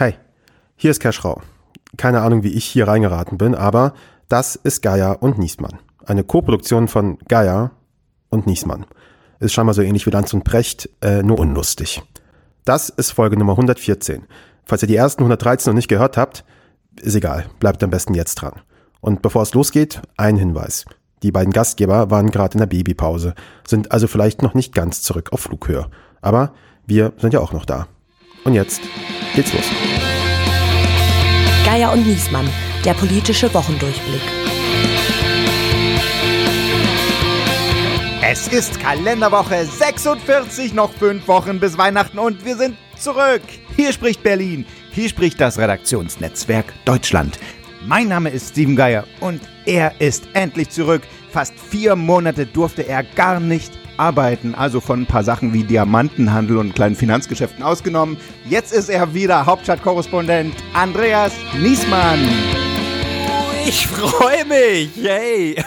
Hey, hier ist Keschrau. Keine Ahnung, wie ich hier reingeraten bin, aber das ist Gaia und Niesmann. Eine Koproduktion von Gaia und Niesmann. Ist scheinbar so ähnlich wie Lanz und Brecht, äh, nur unlustig. Das ist Folge Nummer 114. Falls ihr die ersten 113 noch nicht gehört habt, ist egal, bleibt am besten jetzt dran. Und bevor es losgeht, ein Hinweis. Die beiden Gastgeber waren gerade in der Babypause, sind also vielleicht noch nicht ganz zurück auf Flughöhe. Aber wir sind ja auch noch da. Und jetzt geht's los. Geier und Niesmann, der politische Wochendurchblick. Es ist Kalenderwoche 46, noch fünf Wochen bis Weihnachten und wir sind zurück. Hier spricht Berlin, hier spricht das Redaktionsnetzwerk Deutschland. Mein Name ist Steven Geier und er ist endlich zurück. Fast vier Monate durfte er gar nicht arbeiten, also von ein paar Sachen wie Diamantenhandel und kleinen Finanzgeschäften ausgenommen. Jetzt ist er wieder Hauptstadtkorrespondent Andreas Niesmann. Ich freue mich, yay!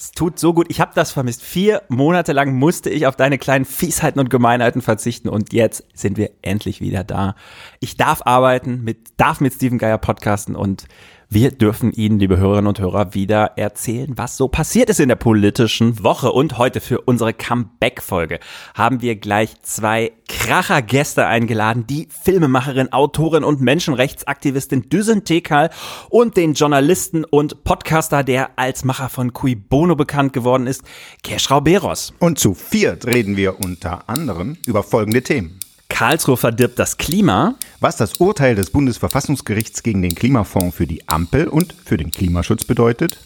Es tut so gut. Ich habe das vermisst. Vier Monate lang musste ich auf deine kleinen Fiesheiten und Gemeinheiten verzichten und jetzt sind wir endlich wieder da. Ich darf arbeiten, mit, darf mit Steven Geier podcasten und wir dürfen Ihnen, liebe Hörerinnen und Hörer, wieder erzählen, was so passiert ist in der politischen Woche. Und heute für unsere Comeback-Folge haben wir gleich zwei Kracher-Gäste eingeladen. Die Filmemacherin, Autorin und Menschenrechtsaktivistin Düsen Tekal und den Journalisten und Podcaster, der als Macher von Cui Bono bekannt geworden ist, Keschrau Beros. Und zu viert reden wir unter anderem über folgende Themen. Karlsruhe verdirbt das Klima. Was das Urteil des Bundesverfassungsgerichts gegen den Klimafonds für die Ampel und für den Klimaschutz bedeutet.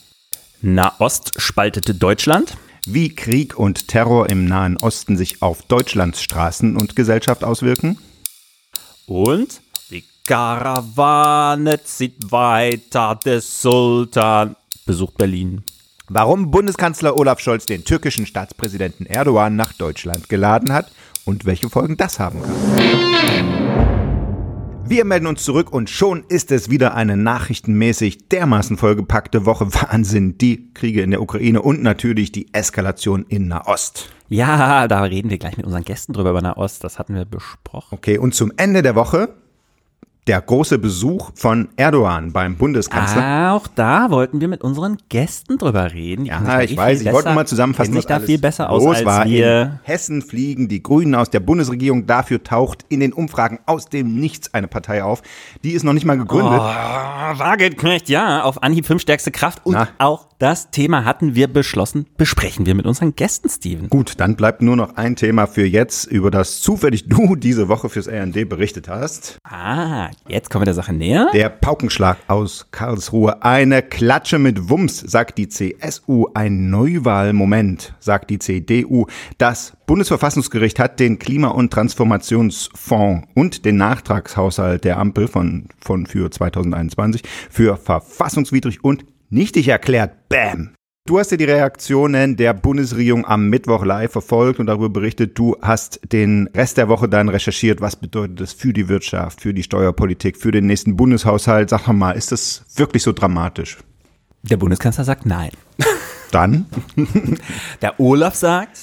Nahost spaltete Deutschland. Wie Krieg und Terror im Nahen Osten sich auf Deutschlands Straßen und Gesellschaft auswirken. Und die Karawane zieht weiter, der Sultan besucht Berlin. Warum Bundeskanzler Olaf Scholz den türkischen Staatspräsidenten Erdogan nach Deutschland geladen hat und welche Folgen das haben kann. Wir melden uns zurück und schon ist es wieder eine nachrichtenmäßig dermaßen vollgepackte Woche. Wahnsinn, die Kriege in der Ukraine und natürlich die Eskalation in Nahost. Ja, da reden wir gleich mit unseren Gästen drüber über Nahost. Das hatten wir besprochen. Okay, und zum Ende der Woche der große Besuch von Erdogan beim Bundeskanzler. Auch da wollten wir mit unseren Gästen drüber reden. Ja, ich weiß, ich wollte mal zusammenfassen, was da viel besser aus als war. wir. In Hessen fliegen die Grünen aus der Bundesregierung. Dafür taucht in den Umfragen aus dem Nichts eine Partei auf. Die ist noch nicht mal gegründet. Oh, Wagenknecht, ja, auf Anhieb fünf stärkste Kraft. Und Na. auch das Thema hatten wir beschlossen, besprechen wir mit unseren Gästen, Steven. Gut, dann bleibt nur noch ein Thema für jetzt, über das zufällig du diese Woche fürs RND berichtet hast. Ah, Jetzt kommen wir der Sache näher. Der Paukenschlag aus Karlsruhe. Eine Klatsche mit Wumms, sagt die CSU. Ein Neuwahlmoment, sagt die CDU. Das Bundesverfassungsgericht hat den Klima- und Transformationsfonds und den Nachtragshaushalt der Ampel von, von für 2021 für verfassungswidrig und nichtig erklärt. Bam! Du hast ja die Reaktionen der Bundesregierung am Mittwoch live verfolgt und darüber berichtet. Du hast den Rest der Woche dann recherchiert. Was bedeutet das für die Wirtschaft, für die Steuerpolitik, für den nächsten Bundeshaushalt? Sag mal, ist das wirklich so dramatisch? Der Bundeskanzler sagt nein. Dann? der Olaf sagt,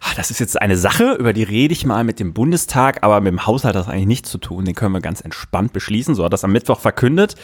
ah, das ist jetzt eine Sache, über die rede ich mal mit dem Bundestag, aber mit dem Haushalt hat das eigentlich nichts zu tun. Den können wir ganz entspannt beschließen. So hat das am Mittwoch verkündet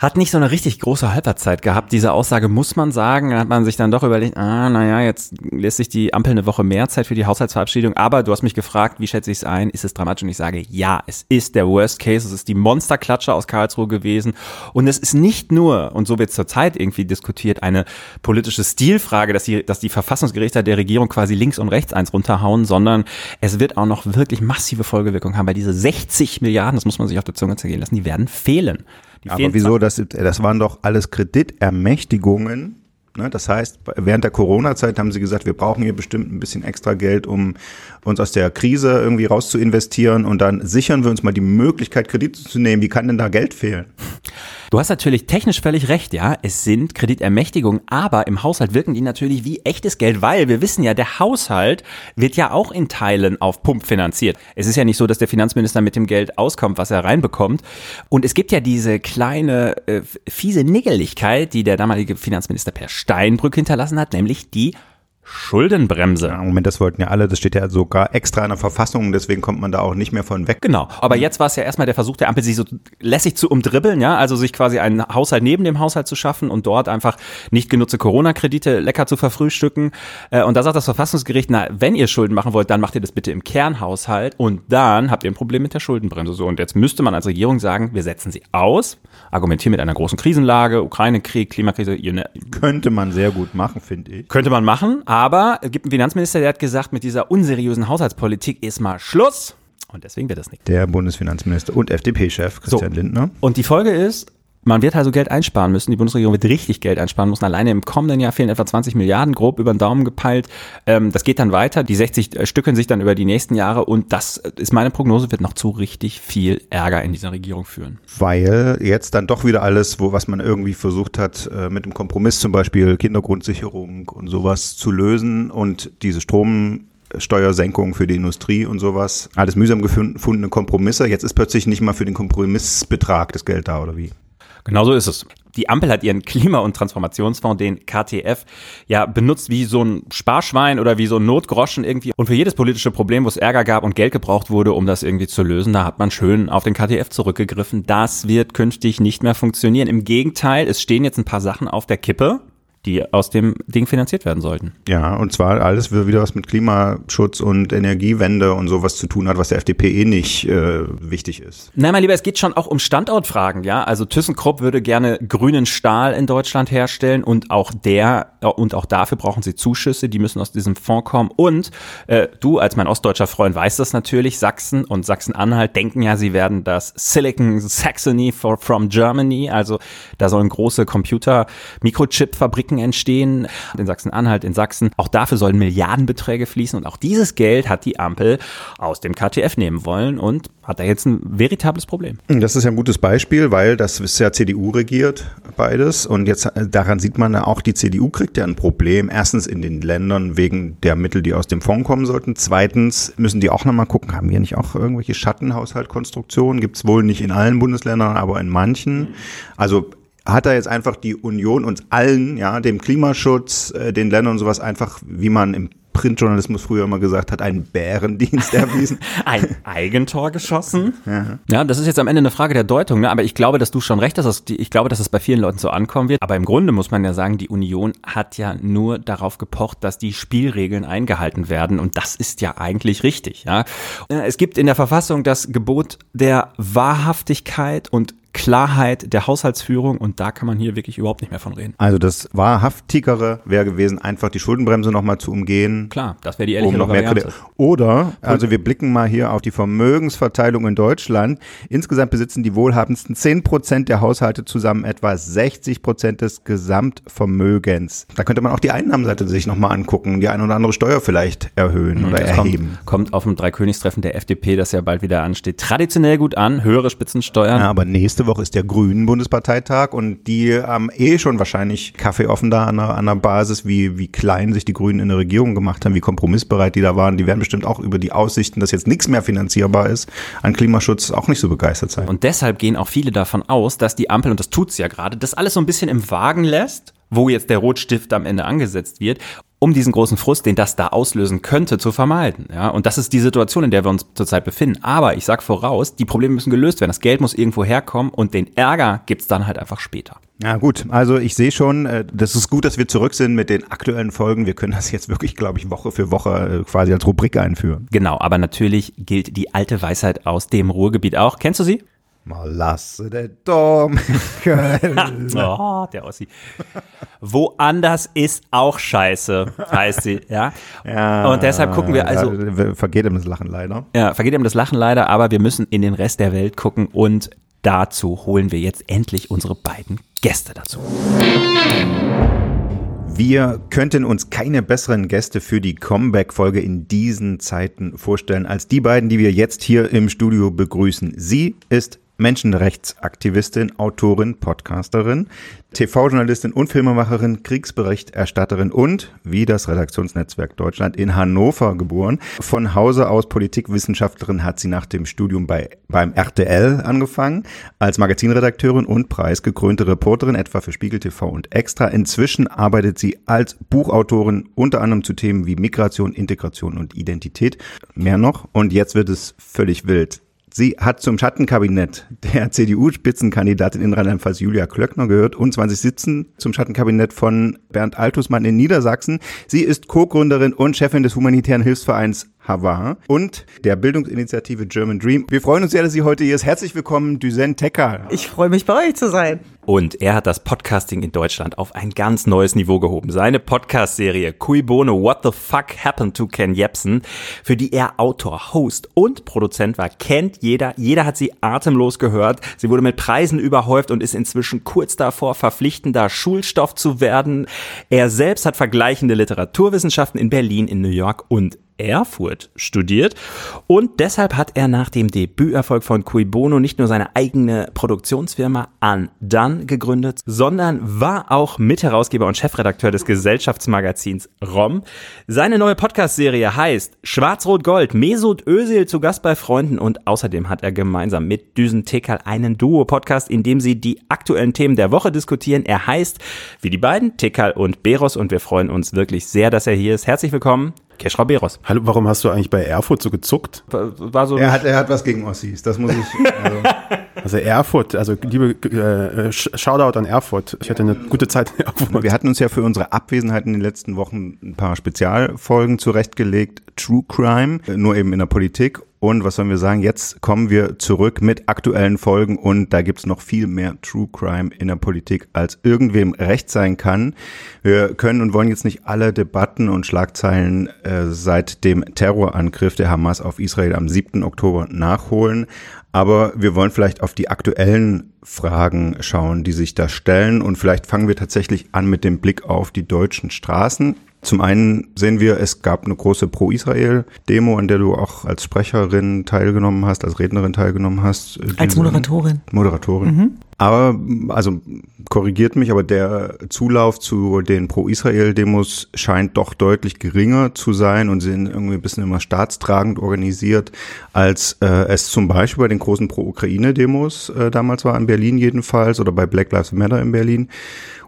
hat nicht so eine richtig große Halbwertszeit gehabt. Diese Aussage muss man sagen. Da hat man sich dann doch überlegt, ah, naja, jetzt lässt sich die Ampel eine Woche mehr Zeit für die Haushaltsverabschiedung. Aber du hast mich gefragt, wie schätze ich es ein? Ist es dramatisch? Und ich sage, ja, es ist der Worst Case. Es ist die Monsterklatsche aus Karlsruhe gewesen. Und es ist nicht nur, und so wird zurzeit irgendwie diskutiert, eine politische Stilfrage, dass die, dass die Verfassungsgerichte der Regierung quasi links und rechts eins runterhauen, sondern es wird auch noch wirklich massive Folgewirkungen haben, weil diese 60 Milliarden, das muss man sich auf der Zunge zergehen lassen, die werden fehlen. Aber wieso? Das, das waren doch alles Kreditermächtigungen. Ne? Das heißt, während der Corona-Zeit haben sie gesagt, wir brauchen hier bestimmt ein bisschen extra Geld, um uns aus der Krise irgendwie raus zu investieren. Und dann sichern wir uns mal die Möglichkeit, Kredite zu nehmen. Wie kann denn da Geld fehlen? Du hast natürlich technisch völlig recht, ja. Es sind Kreditermächtigungen, aber im Haushalt wirken die natürlich wie echtes Geld, weil wir wissen ja, der Haushalt wird ja auch in Teilen auf Pump finanziert. Es ist ja nicht so, dass der Finanzminister mit dem Geld auskommt, was er reinbekommt. Und es gibt ja diese kleine äh, fiese Niggeligkeit, die der damalige Finanzminister Per Steinbrück hinterlassen hat, nämlich die Schuldenbremse. Ja, Moment, das wollten ja alle, das steht ja sogar extra in der Verfassung, deswegen kommt man da auch nicht mehr von weg. Genau, aber jetzt war es ja erstmal der Versuch der Ampel, sich so lässig zu umdribbeln, ja, also sich quasi einen Haushalt neben dem Haushalt zu schaffen und dort einfach nicht genutzte Corona-Kredite lecker zu verfrühstücken. Äh, und da sagt das Verfassungsgericht, na, wenn ihr Schulden machen wollt, dann macht ihr das bitte im Kernhaushalt und dann habt ihr ein Problem mit der Schuldenbremse. So, und jetzt müsste man als Regierung sagen, wir setzen sie aus, argumentieren mit einer großen Krisenlage, Ukraine-Krieg, Klimakrise, Könnte man sehr gut machen, finde ich. könnte man machen, aber es gibt einen Finanzminister, der hat gesagt, mit dieser unseriösen Haushaltspolitik ist mal Schluss. Und deswegen wird das nicht. Der Bundesfinanzminister und FDP-Chef Christian So. Lindner. Und die Folge ist, man wird also Geld einsparen müssen. Die Bundesregierung wird richtig Geld einsparen müssen. Alleine im kommenden Jahr fehlen etwa 20 Milliarden, grob über den Daumen gepeilt. Ähm, das geht dann weiter. Die 60 stückeln sich dann über die nächsten Jahre. Und das ist meine Prognose, wird noch zu richtig viel Ärger in dieser Regierung führen. Weil jetzt dann doch wieder alles, wo was man irgendwie versucht hat, äh, mit dem Kompromiss zum Beispiel Kindergrundsicherung und sowas zu lösen und diese Stromsteuersenkung für die Industrie und sowas, alles mühsam gefundene Kompromisse. Jetzt ist plötzlich nicht mal für den Kompromissbetrag das Geld da, oder wie? Genau so ist es. Die Ampel hat ihren Klima- und Transformationsfonds, den KTF, ja benutzt wie so ein Sparschwein oder wie so ein Notgroschen irgendwie. Und für jedes politische Problem, wo es Ärger gab und Geld gebraucht wurde, um das irgendwie zu lösen, da hat man schön auf den KTF zurückgegriffen. Das wird künftig nicht mehr funktionieren. Im Gegenteil, es stehen jetzt ein paar Sachen auf der Kippe, die aus dem Ding finanziert werden sollten. Ja, und zwar alles wieder was mit Klimaschutz und Energiewende und sowas zu tun hat, was der FDP eh nicht äh, wichtig ist. Nein, mein Lieber, es geht schon auch um Standortfragen, ja. Also ThyssenKrupp würde gerne grünen Stahl in Deutschland herstellen und auch der und auch dafür brauchen sie Zuschüsse, die müssen aus diesem Fonds kommen. Und äh, du als mein ostdeutscher Freund weißt das natürlich, Sachsen und Sachsen-Anhalt denken ja, sie werden das Silicon Saxony for, from Germany, also da sollen große Computer-Mikrochip-Fabriken entstehen in Sachsen-Anhalt, in Sachsen. Auch dafür sollen Milliardenbeträge fließen und auch dieses Geld hat die Ampel aus dem KTF nehmen wollen und hat da jetzt ein veritables Problem. Das ist ja ein gutes Beispiel, weil das ist ja CDU regiert, beides. Und jetzt äh, daran sieht man ja auch, die CDU kriegt ja ein Problem. Erstens in den Ländern wegen der Mittel, die aus dem Fonds kommen sollten. Zweitens müssen die auch nochmal gucken, haben wir nicht auch irgendwelche Schattenhaushaltkonstruktionen? Gibt es wohl nicht in allen Bundesländern, aber in manchen. Also hat da jetzt einfach die Union uns allen, ja, dem Klimaschutz, äh, den Ländern und sowas einfach, wie man im Printjournalismus früher immer gesagt hat, einen Bärendienst erwiesen. Ein Eigentor geschossen. Ja. das ist jetzt am Ende eine Frage der Deutung, ne? aber ich glaube, dass du schon recht hast. dass die- Ich glaube, dass es bei vielen Leuten so ankommen wird. Aber im Grunde muss man ja sagen, die Union hat ja nur darauf gepocht, dass die Spielregeln eingehalten werden. Und das ist ja eigentlich richtig. Ja? Äh, Es gibt in der Verfassung das Gebot der Wahrhaftigkeit und Klarheit der Haushaltsführung. Und da kann man hier wirklich überhaupt nicht mehr von reden. Also das wahrhaftigere wäre gewesen, einfach die Schuldenbremse nochmal zu umgehen. Klar, das wäre die ehrliche um noch mehr Variante. Oder, also wir blicken mal hier auf die Vermögensverteilung in Deutschland. Insgesamt besitzen die wohlhabendsten 10 Prozent der Haushalte zusammen etwa 60 Prozent des Gesamtvermögens. Da könnte man auch die Einnahmenseite sich nochmal angucken, die eine oder andere Steuer vielleicht erhöhen oder Das erheben. kommt, kommt auf dem Dreikönigstreffen der FDP, das ja bald wieder ansteht, traditionell gut an, höhere Spitzensteuern. Ja, aber nächste Woche ist der Grünen Bundesparteitag und die haben eh schon wahrscheinlich Kaffee offen da an der, an der Basis, wie, wie klein sich die Grünen in der Regierung gemacht haben, wie kompromissbereit die da waren. Die werden bestimmt auch über die Aussichten, dass jetzt nichts mehr finanzierbar ist, an Klimaschutz auch nicht so begeistert sein. Und deshalb gehen auch viele davon aus, dass die Ampel, und das tut's ja gerade, das alles so ein bisschen im Wagen lässt, wo jetzt der Rotstift am Ende angesetzt wird, um diesen großen Frust, den das da auslösen könnte, zu vermeiden. Ja, und das ist die Situation, in der wir uns zurzeit befinden. Aber ich sag voraus, die Probleme müssen gelöst werden. Das Geld muss irgendwo herkommen und den Ärger gibt's dann halt einfach später. Ja gut, also ich sehe schon, äh, das ist gut, dass wir zurück sind mit den aktuellen Folgen. Wir können das jetzt wirklich, glaube ich, Woche für Woche äh, quasi als Rubrik einführen. Genau, aber natürlich gilt die alte Weisheit aus dem Ruhrgebiet auch. Kennst du sie? Mal lasse der Dom. Oh, der Ossi. Woanders ist auch scheiße, heißt sie, ja. Und deshalb gucken wir also, Ja, vergeht ihm das Lachen leider. ja, vergeht ihm das Lachen leider, aber wir müssen in den Rest der Welt gucken und dazu holen wir jetzt endlich unsere beiden Gäste dazu. Wir könnten uns keine besseren Gäste für die Comeback-Folge in diesen Zeiten vorstellen als die beiden, die wir jetzt hier im Studio begrüßen. Sie ist Menschenrechtsaktivistin, Autorin, Podcasterin, TV-Journalistin und Filmemacherin, Kriegsberichterstatterin und, wie das Redaktionsnetzwerk Deutschland, in Hannover geboren. Von Hause aus Politikwissenschaftlerin hat sie nach dem Studium bei, beim RTL angefangen, als Magazinredakteurin und preisgekrönte Reporterin, etwa für Spiegel TV und Extra. Inzwischen arbeitet sie als Buchautorin unter anderem zu Themen wie Migration, Integration und Identität. Mehr noch. Und jetzt wird es völlig wild. Sie hat zum Schattenkabinett der CDU-Spitzenkandidatin in Rheinland-Pfalz Julia Klöckner gehört und 20 sitzen zum Schattenkabinett von Bernd Altusmann in Niedersachsen. Sie ist Co-Gründerin und Chefin des humanitären Hilfsvereins Havar und der Bildungsinitiative German Dream. Wir freuen uns sehr, dass sie heute hier ist. Herzlich willkommen, Düsen Tecker. Ich freue mich, bei euch zu sein. Und er hat das Podcasting in Deutschland auf ein ganz neues Niveau gehoben. Seine Podcast-Serie Cui Bono What the Fuck Happened to Ken Jebsen, für die er Autor, Host und Produzent war, kennt jeder. Jeder hat sie atemlos gehört. Sie wurde mit Preisen überhäuft und ist inzwischen kurz davor, verpflichtender Schulstoff zu werden. Er selbst hat vergleichende Literaturwissenschaften in Berlin, in New York und Erfurt studiert und deshalb hat er nach dem Debüterfolg von Cui Bono nicht nur seine eigene Produktionsfirma Undone gegründet, sondern war auch Mitherausgeber und Chefredakteur des Gesellschaftsmagazins ROM. Seine neue Podcast-Serie heißt Schwarz-Rot-Gold, Mesut Özil zu Gast bei Freunden und außerdem hat er gemeinsam mit Düsen Tekal einen Duo-Podcast, in dem sie die aktuellen Themen der Woche diskutieren. Er heißt, wie die beiden, Tekal und Beros und wir freuen uns wirklich sehr, dass er hier ist. Herzlich willkommen. Keschra Beros. Hallo, warum hast du eigentlich bei Erfurt so gezuckt? War so er, hat, er hat was gegen Ossis, das muss ich. Also, also Erfurt, also liebe äh, Shoutout an Erfurt. Ich hatte eine gute Zeit in Erfurt. Wir hatten uns ja für unsere Abwesenheit in den letzten Wochen ein paar Spezialfolgen zurechtgelegt. True Crime, nur eben in der Politik und was sollen wir sagen? Jetzt kommen wir zurück mit aktuellen Folgen und da gibt's noch viel mehr True Crime in der Politik, als irgendwem recht sein kann. Wir können und wollen jetzt nicht alle Debatten und Schlagzeilen äh, seit dem Terrorangriff der Hamas auf Israel am 7. Oktober nachholen. Aber wir wollen vielleicht auf die aktuellen Fragen schauen, die sich da stellen. Und vielleicht fangen wir tatsächlich an mit dem Blick auf die deutschen Straßen. Zum einen sehen wir, es gab eine große Pro-Israel-Demo, an der du auch als Sprecherin teilgenommen hast, als Rednerin teilgenommen hast. Als Moderatorin. Moderatorin. Mhm. Aber, also korrigiert mich, aber der Zulauf zu den Pro-Israel-Demos scheint doch deutlich geringer zu sein und sind irgendwie ein bisschen immer staatstragend organisiert, als äh, es zum Beispiel bei den großen Pro-Ukraine-Demos äh, damals war, in Berlin jedenfalls, oder bei Black Lives Matter in Berlin.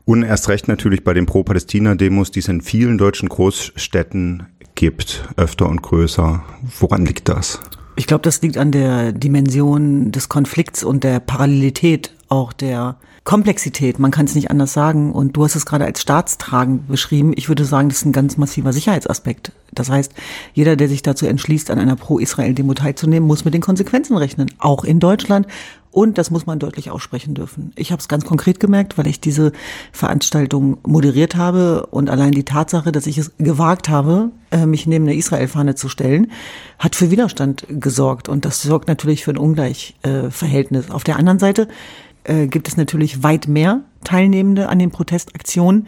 Und erst recht natürlich bei den Pro-Palästina-Demos, die es in vielen deutschen Großstädten gibt, öfter und größer. Woran liegt das? Ich glaube, das liegt an der Dimension des Konflikts und der Parallelität auch der Komplexität. Man kann es nicht anders sagen. Und du hast es gerade als staatstragend beschrieben. Ich würde sagen, das ist ein ganz massiver Sicherheitsaspekt. Das heißt, jeder, der sich dazu entschließt, an einer Pro-Israel-Demo teilzunehmen, muss mit den Konsequenzen rechnen. Auch in Deutschland und das muss man deutlich aussprechen dürfen. Ich habe es ganz konkret gemerkt, weil ich diese Veranstaltung moderiert habe und allein die Tatsache, dass ich es gewagt habe, äh, mich neben eine Israel-Fahne zu stellen, hat für Widerstand gesorgt. Und das sorgt natürlich für ein Ungleichverhältnis. Auf der anderen Seite äh, gibt es natürlich weit mehr Teilnehmende an den Protestaktionen.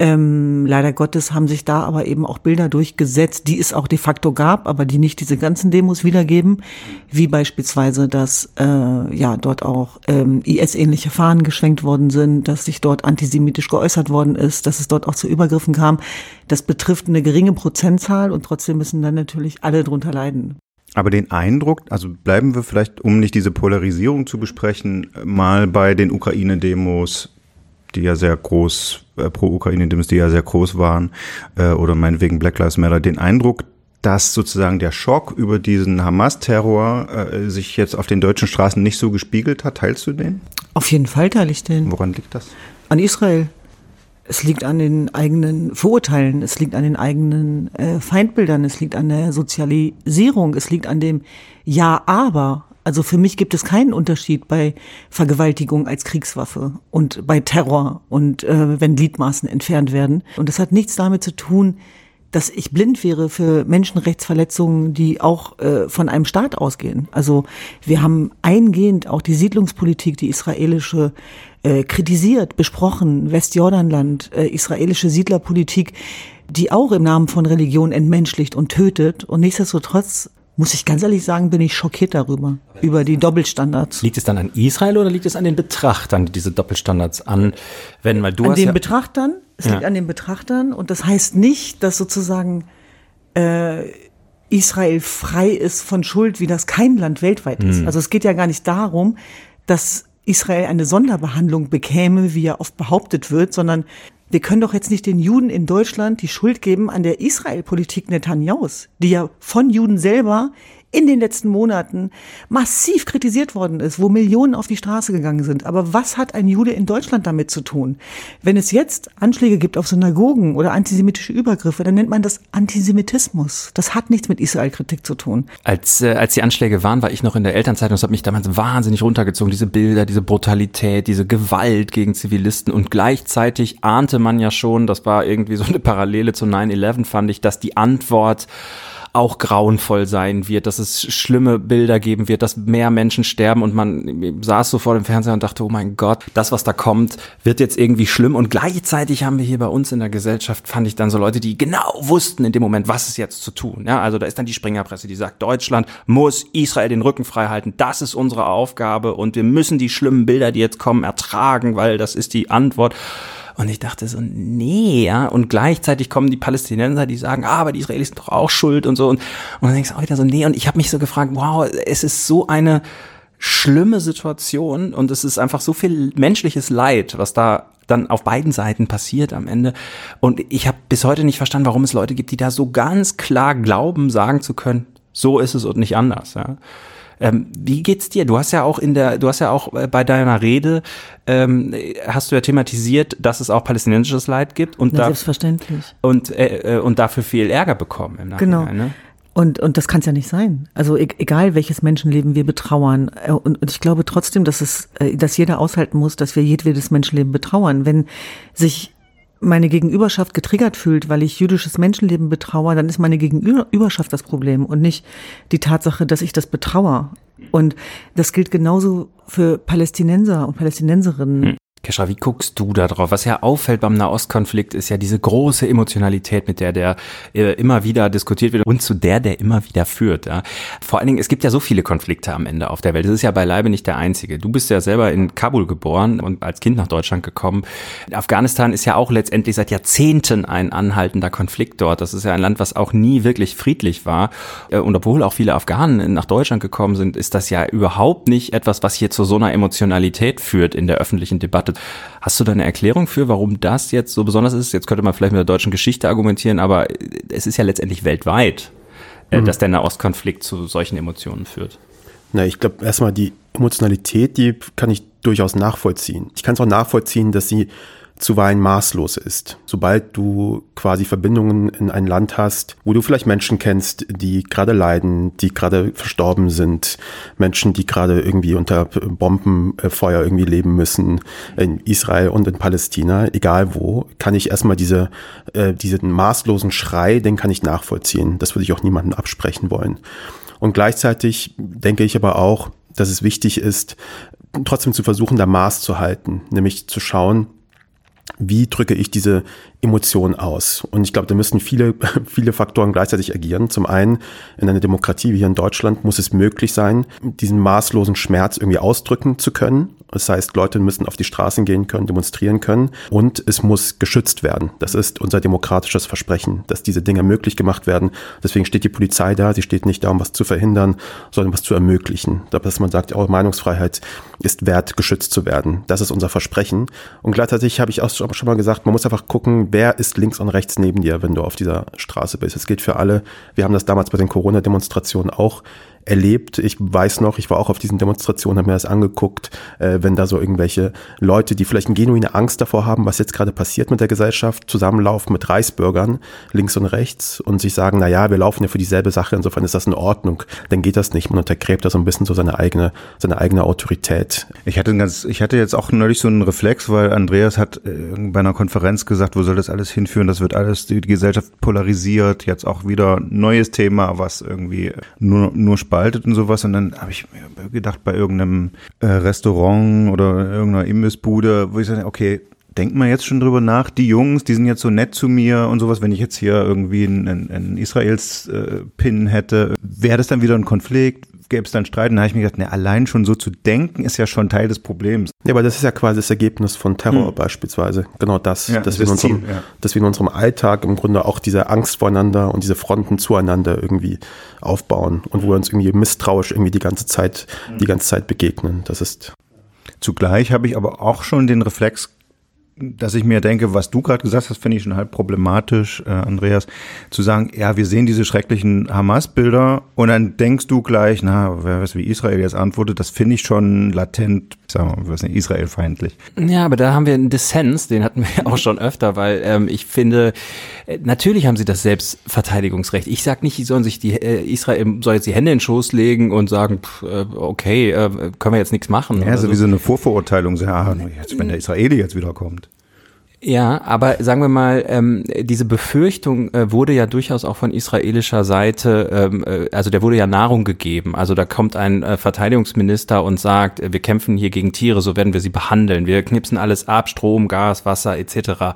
Ähm, leider Gottes haben sich da aber eben auch Bilder durchgesetzt, die es auch de facto gab, aber die nicht diese ganzen Demos wiedergeben, wie beispielsweise, dass äh, ja dort auch ähm, IS-ähnliche Fahnen geschwenkt worden sind, dass sich dort antisemitisch geäußert worden ist, dass es dort auch zu Übergriffen kam. Das betrifft eine geringe Prozentzahl und trotzdem müssen dann natürlich alle drunter leiden. Aber den Eindruck, also bleiben wir vielleicht, um nicht diese Polarisierung zu besprechen, mal bei den Ukraine-Demos die ja sehr groß, äh, pro Ukraine-Demos, die ja sehr groß waren, äh, oder meinetwegen Black Lives Matter, den Eindruck, dass sozusagen der Schock über diesen Hamas-Terror äh, sich jetzt auf den deutschen Straßen nicht so gespiegelt hat. Teilst du den? Auf jeden Fall teile ich den. Woran liegt das? An Israel. Es liegt an den eigenen Vorurteilen, es liegt an den eigenen äh, Feindbildern, es liegt an der Sozialisierung, es liegt an dem Ja, aber also für mich gibt es keinen Unterschied bei Vergewaltigung als Kriegswaffe und bei Terror und äh, wenn Gliedmaßen entfernt werden. Und das hat nichts damit zu tun, dass ich blind wäre für Menschenrechtsverletzungen, die auch äh, von einem Staat ausgehen. Also wir haben eingehend auch die Siedlungspolitik, die israelische, äh, kritisiert, besprochen, Westjordanland, äh, israelische Siedlerpolitik, die auch im Namen von Religion entmenschlicht und tötet. Und nichtsdestotrotz muss ich ganz ehrlich sagen, bin ich schockiert darüber, über die Doppelstandards. Liegt es dann an Israel oder liegt es an den Betrachtern, die diese Doppelstandards anwenden? Weil du an hast den ja, Betrachtern, es Ja. liegt an den Betrachtern und das heißt nicht, dass sozusagen äh, Israel frei ist von Schuld, wie das kein Land weltweit Hm. ist. Also es geht ja gar nicht darum, dass Israel eine Sonderbehandlung bekäme, wie ja oft behauptet wird, sondern wir können doch jetzt nicht den Juden in Deutschland die Schuld geben an der Israel-Politik Netanyahus, die ja von Juden selber in den letzten Monaten massiv kritisiert worden ist, wo Millionen auf die Straße gegangen sind. Aber was hat ein Jude in Deutschland damit zu tun? Wenn es jetzt Anschläge gibt auf Synagogen oder antisemitische Übergriffe, dann nennt man das Antisemitismus. Das hat nichts mit Israel-Kritik zu tun. als, äh, als die Anschläge waren, war ich noch in der Elternzeit und es hat mich damals wahnsinnig runtergezogen. Diese Bilder, diese Brutalität, diese Gewalt gegen Zivilisten und gleichzeitig ahnte man ja schon, das war irgendwie so eine Parallele zu 9-11, fand ich, dass die Antwort auch grauenvoll sein wird, dass es schlimme Bilder geben wird, dass mehr Menschen sterben und man saß so vor dem Fernseher und dachte, oh mein Gott, das, was da kommt, wird jetzt irgendwie schlimm und gleichzeitig haben wir hier bei uns in der Gesellschaft, fand ich dann so Leute, die genau wussten in dem Moment, was ist jetzt zu tun. Ja, also da ist dann die Springerpresse, die sagt, Deutschland muss Israel den Rücken frei halten, das ist unsere Aufgabe und wir müssen die schlimmen Bilder, die jetzt kommen, ertragen, weil das ist die Antwort. Und ich dachte so, nee, ja. Und gleichzeitig kommen die Palästinenser, die sagen, ah, aber die Israelis sind doch auch schuld und so. Und, und dann denkst du auch wieder so, nee. Und ich habe mich so gefragt, wow, es ist so eine schlimme Situation und es ist einfach so viel menschliches Leid, was da dann auf beiden Seiten passiert am Ende. Und ich habe bis heute nicht verstanden, warum es Leute gibt, die da so ganz klar glauben, sagen zu können, so ist es und nicht anders. Ja. Ähm, wie geht's dir? Du hast ja auch in der, du hast ja auch äh, bei deiner Rede ähm, hast du ja thematisiert, dass es auch palästinensisches Leid gibt und Na, da, selbstverständlich. und äh, äh, und dafür viel Ärger bekommen im Genau. Nachhinein. Ne? Und, und das kann es ja nicht sein. Also e egal welches Menschenleben wir betrauern. Äh, Und, und ich glaube trotzdem, dass es, dass jeder aushalten muss, dass wir jedwedes Menschenleben betrauern. Wenn sich meine Gegenüberschaft getriggert fühlt, weil ich jüdisches Menschenleben betrauere, dann ist meine Gegenüberschaft das Problem und nicht die Tatsache, dass ich das betrauere. Und das gilt genauso für Palästinenser und Palästinenserinnen. Kesha, wie guckst du da drauf? Was ja auffällt beim Nahostkonflikt ist ja diese große Emotionalität, mit der der äh, immer wieder diskutiert wird und zu der der immer wieder führt. Ja. Vor allen Dingen, es gibt ja so viele Konflikte am Ende auf der Welt. Das ist ja beileibe nicht der einzige. Du bist ja selber in Kabul geboren und als Kind nach Deutschland gekommen. Afghanistan ist ja auch letztendlich seit Jahrzehnten ein anhaltender Konflikt dort. Das ist ja ein Land, was auch nie wirklich friedlich war. Äh, Und obwohl auch viele Afghanen nach Deutschland gekommen sind, ist das ja überhaupt nicht etwas, was hier zu so einer Emotionalität führt in der öffentlichen Debatte. Hast du da eine Erklärung für, warum das jetzt so besonders ist? Jetzt könnte man vielleicht mit der deutschen Geschichte argumentieren, aber es ist ja letztendlich weltweit, äh, dass der Nahostkonflikt zu solchen Emotionen führt. Na, ich glaube, erstmal die Emotionalität, die kann ich durchaus nachvollziehen. Ich kann es auch nachvollziehen, dass sie zuweilen maßlos ist. Sobald du quasi Verbindungen in ein Land hast, wo du vielleicht Menschen kennst, die gerade leiden, die gerade verstorben sind, Menschen, die gerade irgendwie unter Bombenfeuer irgendwie leben müssen, in Israel und in Palästina, egal wo, kann ich erstmal diese, äh, diesen maßlosen Schrei, den kann ich nachvollziehen. Das würde ich auch niemandem absprechen wollen. Und gleichzeitig denke ich aber auch, dass es wichtig ist, trotzdem zu versuchen, da Maß zu halten, nämlich zu schauen, wie drücke ich diese Emotion aus? Und ich glaube, da müssen viele, viele Faktoren gleichzeitig agieren. Zum einen, in einer Demokratie wie hier in Deutschland muss es möglich sein, diesen maßlosen Schmerz irgendwie ausdrücken zu können. Das heißt, Leute müssen auf die Straßen gehen können, demonstrieren können und es muss geschützt werden. Das ist unser demokratisches Versprechen, dass diese Dinge möglich gemacht werden. Deswegen steht die Polizei da. Sie steht nicht da, um was zu verhindern, sondern was zu ermöglichen. Dass man sagt, oh, Meinungsfreiheit ist wert, geschützt zu werden. Das ist unser Versprechen. Und gleichzeitig habe ich auch schon mal gesagt, man muss einfach gucken, wer ist links und rechts neben dir, wenn du auf dieser Straße bist. Es gilt für alle. Wir haben das damals bei den Corona-Demonstrationen auch erlebt. Ich weiß noch, ich war auch auf diesen Demonstrationen, habe mir das angeguckt, äh, wenn da so irgendwelche Leute, die vielleicht eine genuine Angst davor haben, was jetzt gerade passiert mit der Gesellschaft, zusammenlaufen mit Reichsbürgern links und rechts und sich sagen, na ja, wir laufen ja für dieselbe Sache, insofern ist das in Ordnung. Dann geht das nicht. Man untergräbt da so ein bisschen so seine eigene, seine eigene Autorität. Ich hatte, ganz, ich hatte jetzt auch neulich so einen Reflex, weil Andreas hat äh, bei einer Konferenz gesagt, wo soll das alles hinführen? Das wird alles, die Gesellschaft polarisiert. Jetzt auch wieder neues Thema, was irgendwie nur, nur spaltet und sowas. Und dann habe ich mir gedacht, bei irgendeinem äh, Restaurant oder irgendeiner Imbissbude, wo ich sage, okay, denkt man jetzt schon drüber nach, die Jungs, die sind jetzt so nett zu mir und sowas, wenn ich jetzt hier irgendwie einen, einen Israels-Pin äh, hätte, wäre das dann wieder ein Konflikt? Gäbe es dann Streit? Und da habe ich mir gedacht, ne, allein schon so zu denken, ist ja schon Teil des Problems. Ja, aber das ist ja quasi das Ergebnis von Terror hm. beispielsweise. Genau das, ja, dass, das wir in unserem, Ziel, ja. dass wir in unserem Alltag im Grunde auch diese Angst voreinander und diese Fronten zueinander irgendwie aufbauen und wo wir uns irgendwie misstrauisch irgendwie die ganze Zeit, die ganze Zeit begegnen. Das ist Zugleich habe ich aber auch schon den Reflex dass ich mir denke, was du gerade gesagt hast, finde ich schon halb problematisch, äh, Andreas, zu sagen, ja, wir sehen diese schrecklichen Hamas-Bilder und dann denkst du gleich, na, wer weiß, wie Israel jetzt antwortet, das finde ich schon latent, sagen wir, was nicht, israelfeindlich. Ja, aber da haben wir einen Dissens, den hatten wir auch schon öfter, weil ähm, ich finde, äh, natürlich haben sie das Selbstverteidigungsrecht. Ich sag nicht, sie sollen sich die äh, Israel soll jetzt die Hände in den Schoß legen und sagen, pff, äh, okay, äh, können wir jetzt nichts machen. Ja, sowieso so. eine Vorverurteilung, so, ja, jetzt, wenn der Israeli jetzt wiederkommt. Ja, aber sagen wir mal, ähm, diese Befürchtung äh, wurde ja durchaus auch von israelischer Seite, ähm, äh, also der wurde ja Nahrung gegeben. Also da kommt ein äh, Verteidigungsminister und sagt, äh, wir kämpfen hier gegen Tiere, so werden wir sie behandeln. Wir knipsen alles ab, Strom, Gas, Wasser etc.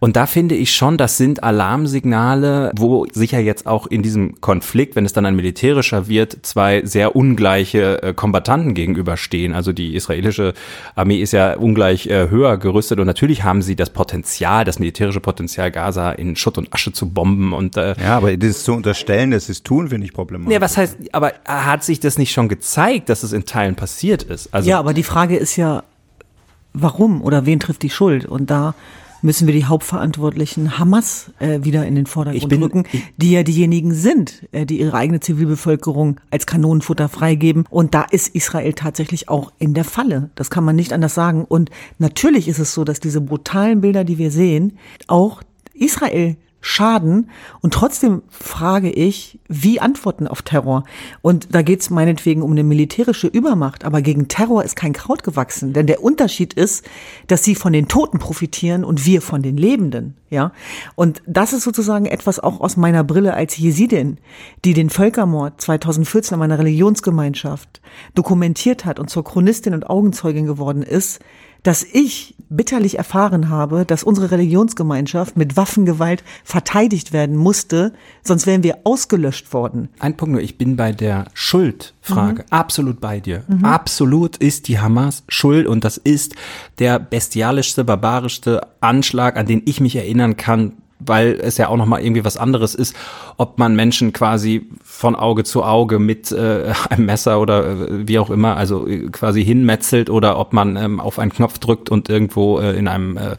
Und da finde ich schon, das sind Alarmsignale, wo sicher jetzt auch in diesem Konflikt, wenn es dann ein militärischer wird, zwei sehr ungleiche äh, Kombattanten gegenüberstehen. Also die israelische Armee ist ja ungleich äh, höher gerüstet und natürlich haben sie das Potenzial, das militärische Potenzial, Gaza in Schutt und Asche zu bomben. Und, äh, ja, aber das zu unterstellen, dass sie es tun, finde ich problematisch. Ja, was heißt, aber hat sich das nicht schon gezeigt, dass es in Teilen passiert ist? Also, ja, aber die Frage ist ja, warum oder wen trifft die Schuld? Und da müssen wir die Hauptverantwortlichen Hamas äh, wieder in den Vordergrund bin, rücken, die ja diejenigen sind, äh, die ihre eigene Zivilbevölkerung als Kanonenfutter freigeben. Und da ist Israel tatsächlich auch in der Falle. Das kann man nicht anders sagen. Und natürlich ist es so, dass diese brutalen Bilder, die wir sehen, auch Israel schaden. Und trotzdem frage ich, wie antworten auf Terror? Und da geht es meinetwegen um eine militärische Übermacht, aber gegen Terror ist kein Kraut gewachsen. Denn der Unterschied ist, dass sie von den Toten profitieren und wir von den Lebenden. Ja, und das ist sozusagen etwas auch aus meiner Brille als Jesidin, die den Völkermord 2014 in meiner Religionsgemeinschaft dokumentiert hat und zur Chronistin und Augenzeugin geworden ist, dass ich bitterlich erfahren habe, dass unsere Religionsgemeinschaft mit Waffengewalt verteidigt werden musste, sonst wären wir ausgelöscht worden. Ein Punkt nur, ich bin bei der Schuldfrage mhm. absolut bei dir. Mhm. Absolut ist die Hamas schuld und das ist der bestialischste, barbarischste Anschlag, an den ich mich erinnern kann, weil es ja auch noch mal irgendwie was anderes ist, ob man Menschen quasi von Auge zu Auge mit äh, einem Messer oder äh, wie auch immer, also äh, quasi hinmetzelt oder ob man ähm, auf einen Knopf drückt und irgendwo äh, in einem äh,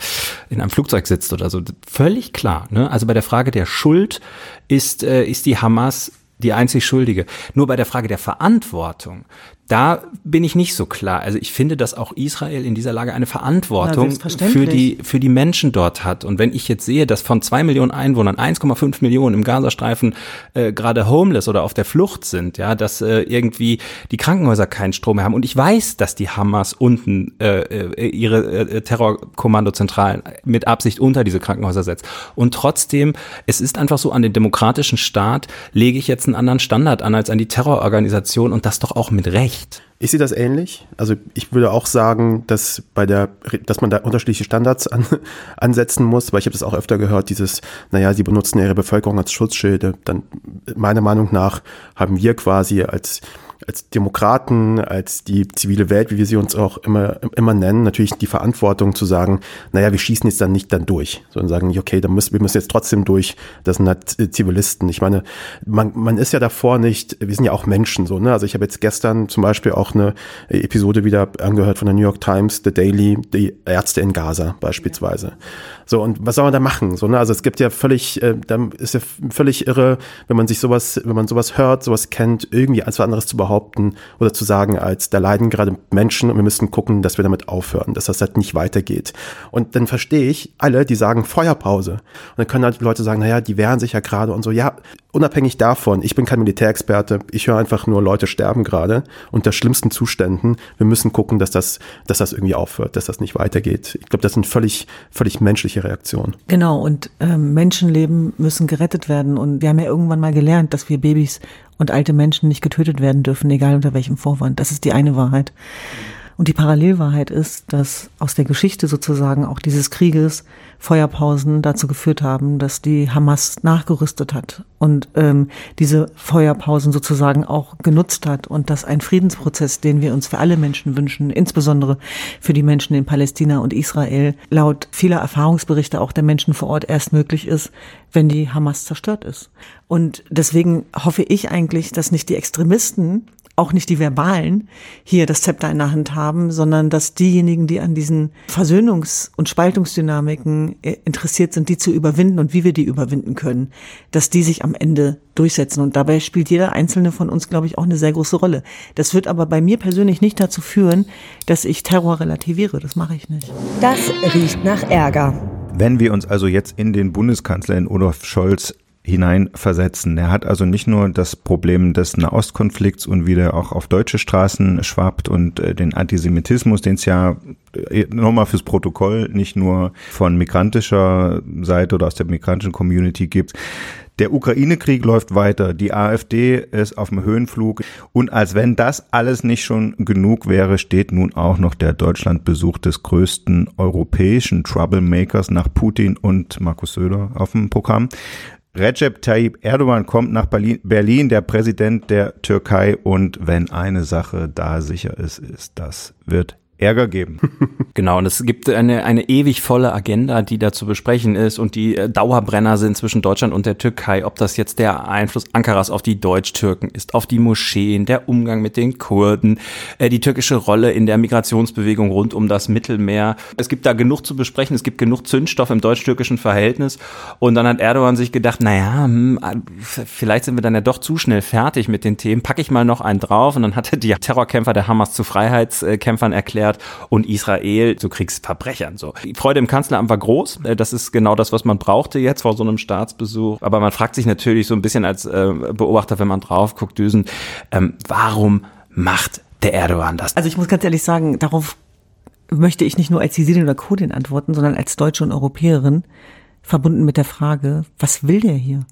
in einem Flugzeug sitzt oder so. Völlig klar. Ne? Also bei der Frage der Schuld ist äh, ist die Hamas die einzig Schuldige. Nur bei der Frage der Verantwortung, da bin ich nicht so klar. Also ich finde, dass auch Israel in dieser Lage eine Verantwortung für die, für die Menschen dort hat. Und wenn ich jetzt sehe, dass von zwei Millionen Einwohnern 1,5 Millionen im Gazastreifen äh, gerade homeless oder auf der Flucht sind, ja, dass äh, irgendwie die Krankenhäuser keinen Strom mehr haben. Und ich weiß, dass die Hamas unten äh, äh ihre äh, Terrorkommandozentralen mit Absicht unter diese Krankenhäuser setzt. Und trotzdem, es ist einfach so, an den demokratischen Staat lege ich jetzt einen anderen Standard an als an die Terrororganisation und das doch auch mit Recht nicht. Ich sehe das ähnlich. Also ich würde auch sagen, dass bei der, dass man da unterschiedliche Standards an, ansetzen muss, weil ich habe das auch öfter gehört, dieses, naja, sie benutzen ihre Bevölkerung als Schutzschilde. Dann meiner Meinung nach haben wir quasi als als Demokraten, als die zivile Welt, wie wir sie uns auch immer, immer nennen, natürlich die Verantwortung zu sagen, naja, wir schießen jetzt dann nicht dann durch, sondern sagen nicht, okay, dann müssen, wir müssen jetzt trotzdem durch, das sind halt Zivilisten. Ich meine, man, man ist ja davor nicht, wir sind ja auch Menschen so, ne? Also ich habe jetzt gestern zum Beispiel auch eine Episode wieder angehört von der New York Times, The Daily, die Ärzte in Gaza beispielsweise. So, und was soll man da machen? So, ne? Also es gibt ja völlig, äh, dann ist ja völlig irre, wenn man sich sowas, wenn man sowas hört, sowas kennt, irgendwie als was anderes zu behaupten oder zu sagen, als da leiden gerade Menschen und wir müssen gucken, dass wir damit aufhören, dass das halt nicht weitergeht. Und dann verstehe ich alle, die sagen Feuerpause. Und dann können halt Leute sagen, naja, die wehren sich ja gerade und so. Ja, unabhängig davon, ich bin kein Militärexperte, ich höre einfach nur, Leute sterben gerade unter schlimmsten Zuständen. Wir müssen gucken, dass das, dass das irgendwie aufhört, dass das nicht weitergeht. Ich glaube, das sind völlig, völlig menschliche Reaktionen. Genau, und ähm, Menschenleben müssen gerettet werden. Und wir haben ja irgendwann mal gelernt, dass wir Babys und alte Menschen nicht getötet werden dürfen, egal unter welchem Vorwand. Das ist die eine Wahrheit. Und die Parallelwahrheit ist, dass aus der Geschichte sozusagen auch dieses Krieges Feuerpausen dazu geführt haben, dass die Hamas nachgerüstet hat und ähm, diese Feuerpausen sozusagen auch genutzt hat und dass ein Friedensprozess, den wir uns für alle Menschen wünschen, insbesondere für die Menschen in Palästina und Israel, laut vieler Erfahrungsberichte auch der Menschen vor Ort erst möglich ist, wenn die Hamas zerstört ist. Und deswegen hoffe ich eigentlich, dass nicht die Extremisten auch nicht die Verbalen hier das Zepter in der Hand haben, sondern dass diejenigen, die an diesen Versöhnungs- und Spaltungsdynamiken äh, interessiert sind, die zu überwinden und wie wir die überwinden können, dass die sich am Ende durchsetzen. Und dabei spielt jeder einzelne von uns, glaube ich, auch eine sehr große Rolle. Das wird aber bei mir persönlich nicht dazu führen, dass ich Terror relativiere. Das mache ich nicht. Das riecht nach Ärger. Wenn wir uns also jetzt in den Bundeskanzler in Olaf Scholz hineinversetzen. Er hat also nicht nur das Problem des Nahostkonflikts und wie der auch auf deutsche Straßen schwappt und äh, den Antisemitismus, den es ja äh, nochmal fürs Protokoll nicht nur von migrantischer Seite oder aus der migrantischen Community gibt. Der Ukraine-Krieg läuft weiter, die AfD ist auf dem Höhenflug und als wenn das alles nicht schon genug wäre, steht nun auch noch der Deutschlandbesuch des größten europäischen Troublemakers nach Putin und Markus Söder auf dem Programm. Recep Tayyip Erdogan kommt nach Berlin, der Präsident der Türkei. Und wenn eine Sache da sicher ist, ist, das wird Ärger geben. Genau, und es gibt eine, eine ewig volle Agenda, die da zu besprechen ist und die äh, Dauerbrenner sind zwischen Deutschland und der Türkei, ob das jetzt der Einfluss Ankaras auf die Deutsch-Türken ist, auf die Moscheen, der Umgang mit den Kurden, äh, die türkische Rolle in der Migrationsbewegung rund um das Mittelmeer. Es gibt da genug zu besprechen, es gibt genug Zündstoff im deutsch-türkischen Verhältnis und dann hat Erdogan sich gedacht, naja, hm, vielleicht sind wir dann ja doch zu schnell fertig mit den Themen, packe ich mal noch einen drauf und dann hatte die Terrorkämpfer der Hamas zu Freiheitskämpfern erklärt, erklärt und Israel zu Kriegsverbrechern. So. Die Freude im Kanzleramt war groß. Äh, das ist genau das, was man brauchte jetzt vor so einem Staatsbesuch. Aber man fragt sich natürlich so ein bisschen als äh, Beobachter, wenn man drauf guckt, Düsen, ähm, warum macht der Erdogan das? Also ich muss ganz ehrlich sagen, darauf möchte ich nicht nur als Jesidin oder Kurdin antworten, sondern als Deutsche und Europäerin verbunden mit der Frage, was will der hier?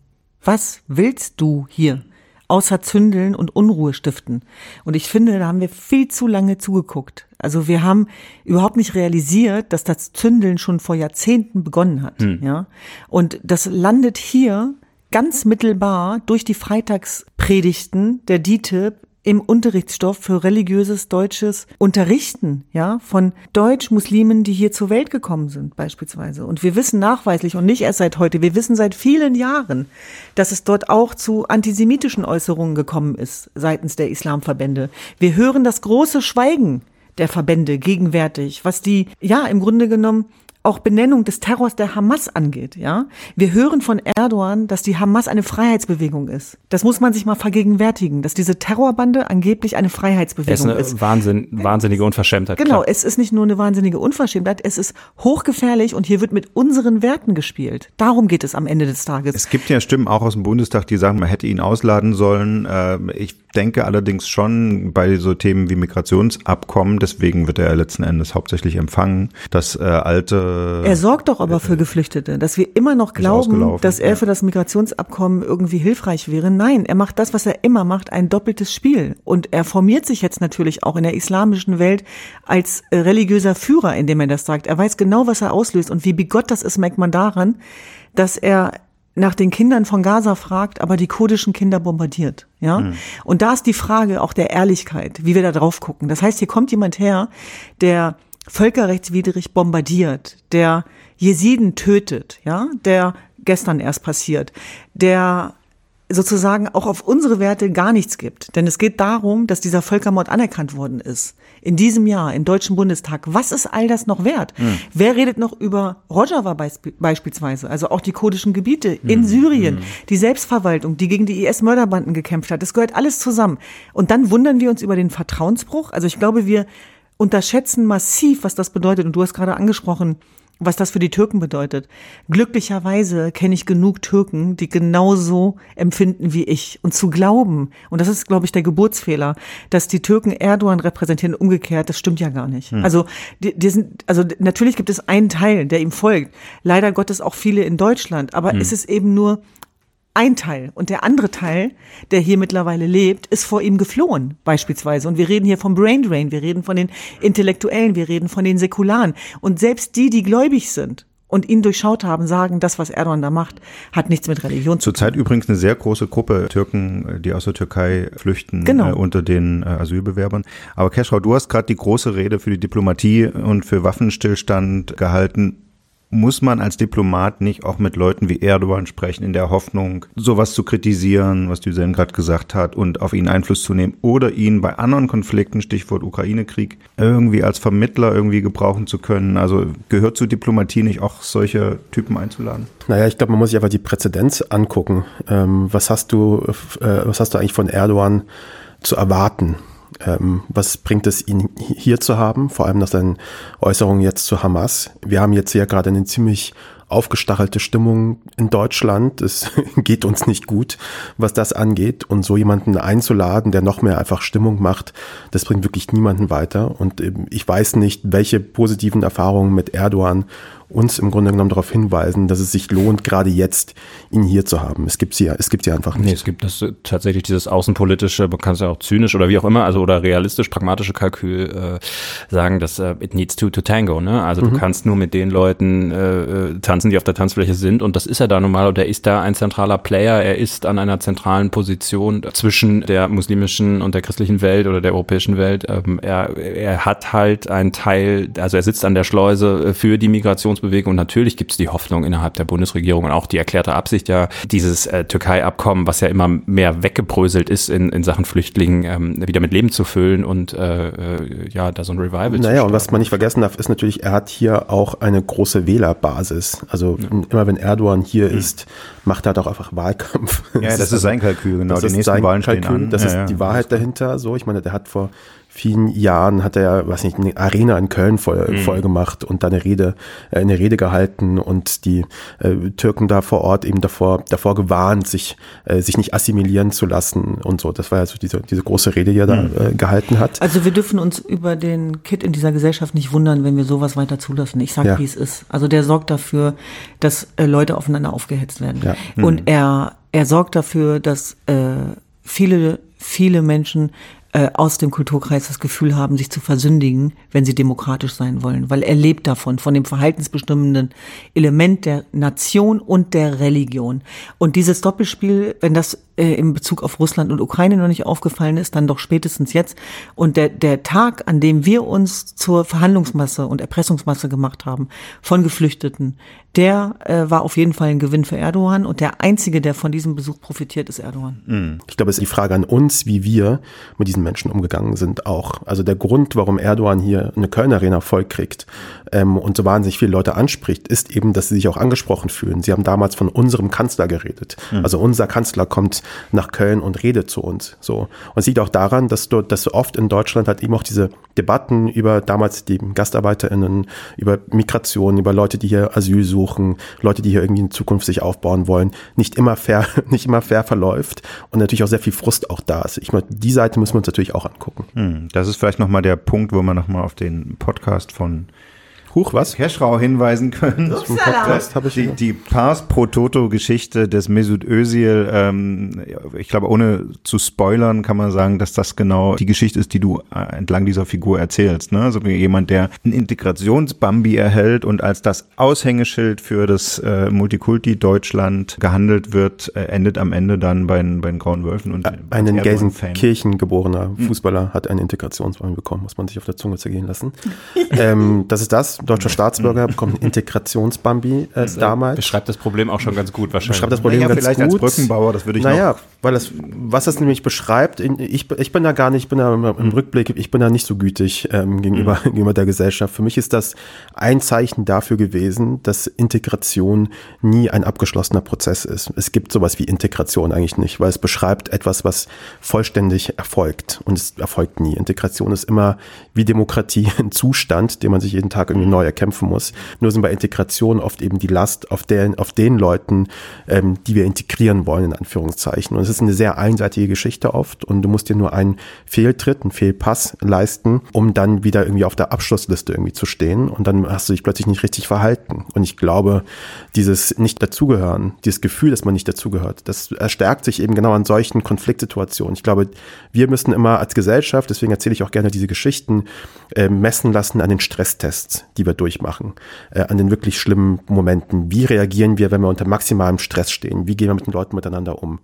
Was willst du hier? Außer Zündeln und Unruhe stiften. Und ich finde, da haben wir viel zu lange zugeguckt. Also wir haben überhaupt nicht realisiert, dass das Zündeln schon vor Jahrzehnten begonnen hat. Hm. Ja, und das landet hier ganz mittelbar durch die Freitagspredigten der DITIB im Unterrichtsstoff für religiöses deutsches Unterrichten, ja, von Deutsch-Muslimen, die hier zur Welt gekommen sind, beispielsweise. Und wir wissen nachweislich und nicht erst seit heute, wir wissen seit vielen Jahren, dass es dort auch zu antisemitischen Äußerungen gekommen ist seitens der Islamverbände. Wir hören das große Schweigen der Verbände gegenwärtig, was die, ja, im Grunde genommen auch Benennung des Terrors der Hamas angeht, ja. Wir hören von Erdogan, dass die Hamas eine Freiheitsbewegung ist. Das muss man sich mal vergegenwärtigen, dass diese Terrorbande angeblich eine Freiheitsbewegung ist. Eine ist. Wahnsinn, wahnsinnige Unverschämtheit. Genau, klar. es ist nicht nur eine wahnsinnige Unverschämtheit, es ist hochgefährlich und hier wird mit unseren Werten gespielt. Darum geht es am Ende des Tages. Es gibt ja Stimmen auch aus dem Bundestag, die sagen, man hätte ihn ausladen sollen. Ähm, ich denke allerdings schon bei so Themen wie Migrationsabkommen, deswegen wird er letzten Endes hauptsächlich empfangen, das äh, er sorgt doch aber für Geflüchtete, dass wir immer noch glauben, dass er für das Migrationsabkommen irgendwie hilfreich wäre. Nein, er macht das, was er immer macht, ein doppeltes Spiel. Und er formiert sich jetzt natürlich auch in der islamischen Welt als äh, religiöser Führer, indem er das sagt. Er weiß genau, was er auslöst. Und wie bigott das ist, merkt man daran, dass er nach den Kindern von Gaza fragt, aber die kurdischen Kinder bombardiert, ja? Mhm. Und da ist die Frage auch der Ehrlichkeit, wie wir da drauf gucken. Das heißt, hier kommt jemand her, der völkerrechtswidrig bombardiert, der Jesiden tötet, ja, der gestern erst passiert, der sozusagen auch auf unsere Werte gar nichts gibt. Denn es geht darum, dass dieser Völkermord anerkannt worden ist. In diesem Jahr, im Deutschen Bundestag. Was ist all das noch wert? Mhm. Wer redet noch über Rojava beisp beispielsweise? Also auch die kurdischen Gebiete in mhm. Syrien, mhm. die Selbstverwaltung, die gegen die IS-Mörderbanden gekämpft hat. Das gehört alles zusammen. Und dann wundern wir uns über den Vertrauensbruch. Also ich glaube, wir unterschätzen massiv, was das bedeutet. Und du hast gerade angesprochen, was das für die Türken bedeutet. Glücklicherweise kenne ich genug Türken, die genauso empfinden wie ich. Und zu glauben, und das ist, glaube ich, der Geburtsfehler, dass die Türken Erdogan repräsentieren, umgekehrt, das stimmt ja gar nicht. Hm. Also, die, die sind, also natürlich gibt es einen Teil, der ihm folgt. Leider Gottes auch viele in Deutschland. Aber hm. es ist eben nur ein Teil. Und der andere Teil, der hier mittlerweile lebt, ist vor ihm geflohen, beispielsweise. Und wir reden hier vom Brain Drain, wir reden von den Intellektuellen, wir reden von den Säkularen. Und selbst die, die gläubig sind, und ihn durchschaut haben, sagen, das, was Erdogan da macht, hat nichts mit Religion zu tun. Zurzeit übrigens eine sehr große Gruppe Türken, die aus der Türkei flüchten Genau. äh, unter den äh, Asylbewerbern. Aber Keschrau, du hast gerade die große Rede für die Diplomatie und für Waffenstillstand gehalten. Muss man als Diplomat nicht auch mit Leuten wie Erdogan sprechen, in der Hoffnung, sowas zu kritisieren, was Düsen gerade gesagt hat, und auf ihn Einfluss zu nehmen oder ihn bei anderen Konflikten, Stichwort Ukraine-Krieg, irgendwie als Vermittler irgendwie gebrauchen zu können? Also gehört zur Diplomatie nicht auch solche Typen einzuladen? Naja, ich glaube, man muss sich einfach die Präzedenz angucken. Ähm, was hast du, äh, was hast du eigentlich von Erdogan zu erwarten? Ähm, was bringt es, ihn hier zu haben? Vor allem nach seinen Äußerungen jetzt zu Hamas. Wir haben jetzt hier gerade eine ziemlich aufgestachelte Stimmung in Deutschland. Es geht uns nicht gut, was das angeht. Und so jemanden einzuladen, der noch mehr einfach Stimmung macht, das bringt wirklich niemanden weiter. Und ähm, ich weiß nicht, welche positiven Erfahrungen mit Erdogan uns im Grunde genommen darauf hinweisen, dass es sich lohnt, gerade jetzt ihn hier zu haben. Es gibt sie, es gibt sie einfach Nee, nicht. es gibt das äh, tatsächlich dieses außenpolitische, man kann es ja auch zynisch oder wie auch immer, also oder realistisch, pragmatische Kalkül äh, sagen, dass äh, it needs two to tango, ne? Also du kannst nur mit den Leuten äh, äh, tanzen, die auf der Tanzfläche sind und das ist er da nun mal und er ist da ein zentraler Player, er ist an einer zentralen Position zwischen der muslimischen und der christlichen Welt oder der europäischen Welt. Ähm, er, er hat halt einen Teil, also er sitzt an der Schleuse äh, für die Migrationsbewegung und natürlich gibt es die Hoffnung innerhalb der Bundesregierung und auch die erklärte Absicht ja, dieses äh, Türkei-Abkommen, was ja immer mehr weggebröselt ist in, in Sachen Flüchtlingen, ähm, wieder mit Leben zu füllen und äh, äh, ja, da so ein Revival zu Naja, und was man nicht vergessen darf, ist natürlich, er hat hier auch eine große Wählerbasis. Also immer wenn Erdogan hier ist, macht er halt auch einfach Wahlkampf. Ja, das ist sein Kalkül, genau. Das Die ist nächsten sein Wahlen stehen Kalkül, an. Das Ja, ist ja. die Wahrheit dahinter. So, ich meine, der hat vor vielen Jahren hat er ja, weiß nicht, eine Arena in Köln voll, Mhm. voll gemacht und da eine Rede, äh, eine Rede gehalten und die äh, Türken da vor Ort eben davor, davor gewarnt, sich, äh, sich nicht assimilieren zu lassen und so. Das war ja so diese, diese große Rede, die er da Mhm. äh, gehalten hat. Also wir dürfen uns über den Kit in dieser Gesellschaft nicht wundern, wenn wir sowas weiter zulassen. Ich sage, Ja. wie es ist. Also der sorgt dafür, dass äh, Leute aufeinander aufgehetzt werden. Ja. Und er, er sorgt dafür, dass äh, viele, viele Menschen äh, aus dem Kulturkreis das Gefühl haben, sich zu versündigen, wenn sie demokratisch sein wollen. Weil er lebt davon, von dem verhaltensbestimmenden Element der Nation und der Religion. Und dieses Doppelspiel, wenn das äh, in Bezug auf Russland und Ukraine noch nicht aufgefallen ist, dann doch spätestens jetzt. Und der, der Tag, an dem wir uns zur Verhandlungsmasse und Erpressungsmasse gemacht haben von Geflüchteten, der äh, war auf jeden Fall ein Gewinn für Erdogan. Und der Einzige, der von diesem Besuch profitiert, ist Erdogan. Ich glaube, es ist die Frage an uns, wie wir mit diesen Menschen umgegangen sind auch. Also der Grund, warum Erdogan hier eine Köln Arena voll kriegt ähm, und so wahnsinnig viele Leute anspricht, ist eben, dass sie sich auch angesprochen fühlen. Sie haben damals von unserem Kanzler geredet. Also unser Kanzler kommt nach Köln und redet zu uns. So. Und es liegt auch daran, dass dort, dass oft in Deutschland halt eben auch diese Debatten über damals die GastarbeiterInnen, über Migration, über Leute, die hier Asyl suchen, Leute, die hier irgendwie in Zukunft sich aufbauen wollen, nicht immer fair, nicht immer fair verläuft und natürlich auch sehr viel Frust auch da ist. Ich meine, die Seite müssen wir uns natürlich auch angucken. Hm, Das ist vielleicht nochmal der Punkt, wo wir nochmal auf den Podcast von Huch, was? Keschrau hinweisen können. Im Podcast habe ich Die, die Pars pro Toto Geschichte des Mesut Özil, ähm, ich glaube, ohne zu spoilern, kann man sagen, dass das genau die Geschichte ist, die du äh, entlang dieser Figur erzählst. Ne? Also wie jemand, der ein Integrationsbambi erhält und als das Aushängeschild für das äh, Multikulti Deutschland gehandelt wird, äh, endet am Ende dann bei, den- bei den Grauen Wölfen und Ein in. Gelsenkirchen geborener Fußballer hat einen Integrationswahl bekommen, muss man sich auf der Zunge zergehen lassen. ähm, das ist das. Deutscher Staatsbürger bekommt einen Integrationsbambi äh, damals. Beschreibt das Problem auch schon ganz gut wahrscheinlich. beschreibt das Problem Naja, ganz vielleicht gut. als Brückenbauer, das würde ich naja, noch- weil das, was das nämlich beschreibt, ich, ich bin da gar nicht, ich bin da im, im Rückblick, ich bin da nicht so gütig ähm, gegenüber, gegenüber der Gesellschaft. Für mich ist das ein Zeichen dafür gewesen, dass Integration nie ein abgeschlossener Prozess ist. Es gibt sowas wie Integration eigentlich nicht, weil es beschreibt etwas, was vollständig erfolgt und es erfolgt nie. Integration ist immer wie Demokratie ein Zustand, den man sich jeden Tag irgendwie neu erkämpfen muss. Nur sind bei Integration oft eben die Last auf den, auf den Leuten, ähm, die wir integrieren wollen, in Anführungszeichen. Und es ist eine sehr einseitige Geschichte oft und du musst dir nur einen Fehltritt, einen Fehlpass leisten, um dann wieder irgendwie auf der Abschlussliste irgendwie zu stehen und dann hast du dich plötzlich nicht richtig verhalten. Und ich glaube, dieses nicht dazugehören, dieses Gefühl, dass man nicht dazugehört, das erstärkt sich eben genau an solchen Konfliktsituationen. Ich glaube, wir müssen immer als Gesellschaft, deswegen erzähle ich auch gerne diese Geschichten, äh, messen lassen an den Stresstests, die wir durchmachen, äh, an den wirklich schlimmen Momenten. Wie reagieren wir, wenn wir unter maximalem Stress stehen? Wie gehen wir mit den Leuten miteinander um?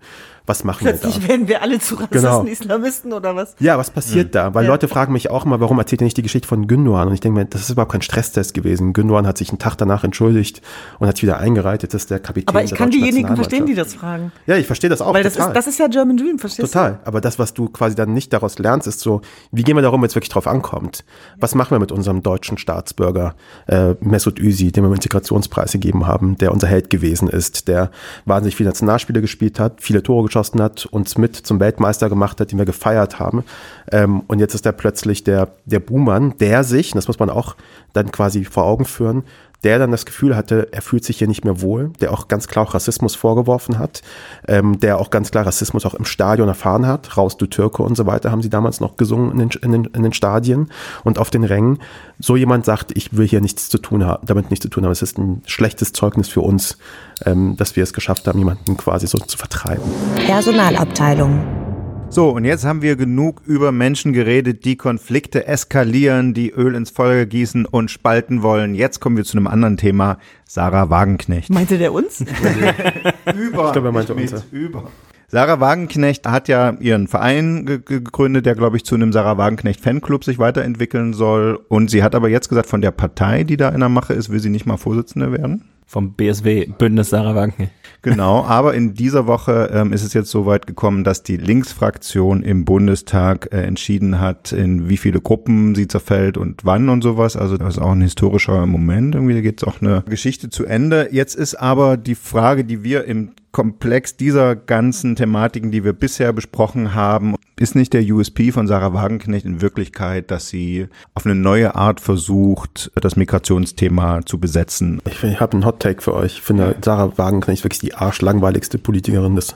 Was machen Plötzlich wir da? werden wir alle zu Rassisten, Genau. Islamisten oder was? Ja, was passiert da? Weil Ja. Leute fragen mich auch immer, warum erzählt ihr nicht die Geschichte von Gündogan? Und ich denke mir, das ist überhaupt kein Stresstest gewesen. Gündogan hat sich einen Tag danach entschuldigt und hat sich wieder eingereiht. Jetzt ist der Kapitän Aber ich der kann diejenigen verstehen, die das fragen. Ja, ich verstehe das auch Weil das total. ist, das ist ja German Dream, verstehst Total. Aber das, was du quasi dann nicht daraus lernst, ist so, wie gehen wir darum, wenn es wirklich drauf ankommt? Was machen wir mit unserem deutschen Staatsbürger äh, Mesut Özil, dem wir Integrationspreis gegeben haben, der unser Held gewesen ist, der wahnsinnig viele Nationalspiele gespielt hat, viele Tore geschossen hat, uns mit zum Weltmeister gemacht hat, den wir gefeiert haben. Ähm, und jetzt ist er plötzlich der, der Buhmann, der sich, das muss man auch dann quasi vor Augen führen, der dann das Gefühl hatte, er fühlt sich hier nicht mehr wohl, der auch ganz klar auch Rassismus vorgeworfen hat, ähm, der auch ganz klar Rassismus auch im Stadion erfahren hat. Raus du Türke und so weiter haben sie damals noch gesungen in den, in den, in den Stadien und auf den Rängen. So jemand sagt, ich will hier nichts zu tun haben, damit nichts zu tun haben. Es ist ein schlechtes Zeugnis für uns, ähm, dass wir es geschafft haben, jemanden quasi so zu vertreiben. Personalabteilung. So, und jetzt haben wir genug über Menschen geredet, die Konflikte eskalieren, die Öl ins Feuer gießen und spalten wollen. Jetzt kommen wir zu einem anderen Thema. Sarah Wagenknecht. Meinte der uns? Über. Ich glaube, er meinte uns, mit, über. Sarah Wagenknecht hat ja ihren Verein ge ge- gegründet, der, glaube ich, zu einem Sarah Wagenknecht Fanclub sich weiterentwickeln soll. Und sie hat aber jetzt gesagt, von der Partei, die da in der Mache ist, will sie nicht mal Vorsitzende werden. Vom BSW, Bündnis Sarah Wagenknecht. Genau, aber in dieser Woche ähm, ist es jetzt so weit gekommen, dass die Linksfraktion im Bundestag äh, entschieden hat, in wie viele Gruppen sie zerfällt und wann und sowas. Also das ist auch ein historischer Moment. Irgendwie geht es auch eine Geschichte zu Ende. Jetzt ist aber die Frage, die wir im Komplex dieser ganzen Thematiken, die wir bisher besprochen haben, ist nicht der USP von Sarah Wagenknecht in Wirklichkeit, dass sie auf eine neue Art versucht, das Migrationsthema zu besetzen. Ich, ich habe einen Hot Take für euch. Ich finde, Sarah Wagenknecht wirklich die arschlangweiligste Politikerin des,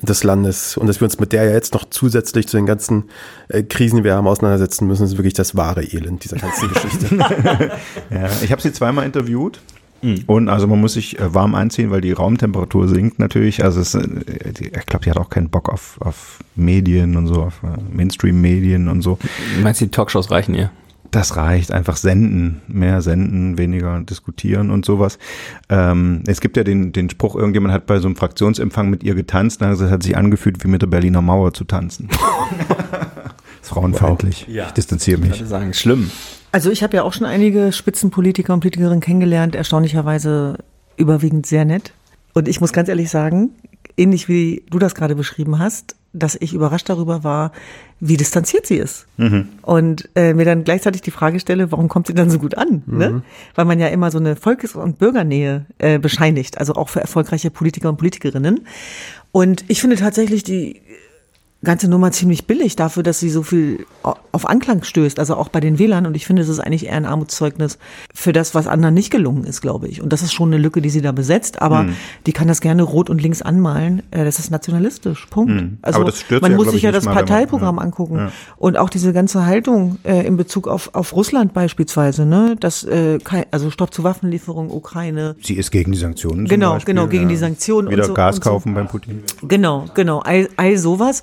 des Landes. Und dass wir uns mit der ja jetzt noch zusätzlich zu den ganzen äh, Krisen, die wir haben, auseinandersetzen müssen, ist wirklich das wahre Elend dieser ganzen Geschichte. Ja, ich habe sie zweimal interviewt. Und also man muss sich äh, warm einziehen, weil die Raumtemperatur sinkt natürlich. Also es, äh, ich glaube, die hat auch keinen Bock auf, auf Medien und so, auf äh, Mainstream-Medien und so. Du meinst, die Talkshows reichen ihr? Das reicht, einfach senden, mehr senden, weniger diskutieren und sowas. Ähm, es gibt ja den, den Spruch, irgendjemand hat bei so einem Fraktionsempfang mit ihr getanzt, und es hat sich angefühlt, wie mit der Berliner Mauer zu tanzen. ist frauenfeindlich. Ja. Ich distanziere Ich mich. würde sagen, schlimm. Also ich habe ja auch schon einige Spitzenpolitiker und Politikerinnen kennengelernt, erstaunlicherweise überwiegend sehr nett. Und ich muss ganz ehrlich sagen, ähnlich wie du das gerade beschrieben hast, dass ich überrascht darüber war, wie distanziert sie ist. Und äh, mir dann gleichzeitig die Frage stelle, warum kommt sie dann so gut an? Ne? Weil man ja immer so eine Volkes- und Bürgernähe äh, bescheinigt, also auch für erfolgreiche Politiker und Politikerinnen. Und ich finde tatsächlich die ganze Nummer ziemlich billig dafür, dass sie so viel auf Anklang stößt, also auch bei den Wählern. Und ich finde, es ist eigentlich eher ein Armutszeugnis für das, was anderen nicht gelungen ist, glaube ich. Und das ist schon eine Lücke, die sie da besetzt, aber Hm. die kann das gerne rot und links anmalen. Äh, Das ist nationalistisch. Punkt. Hm. Also Aber das stört man ja, muss sich ich, ja das mal, wenn man- Parteiprogramm ja. angucken. Ja. Und auch diese ganze Haltung äh, in Bezug auf, auf Russland beispielsweise, ne? Das, äh, also Stopp zur Waffenlieferung, Ukraine. Sie ist gegen die Sanktionen. Genau, Beispiel, genau, gegen die Sanktionen und Wieder so- Gas und so. kaufen beim Putin. Genau, genau, all, all sowas.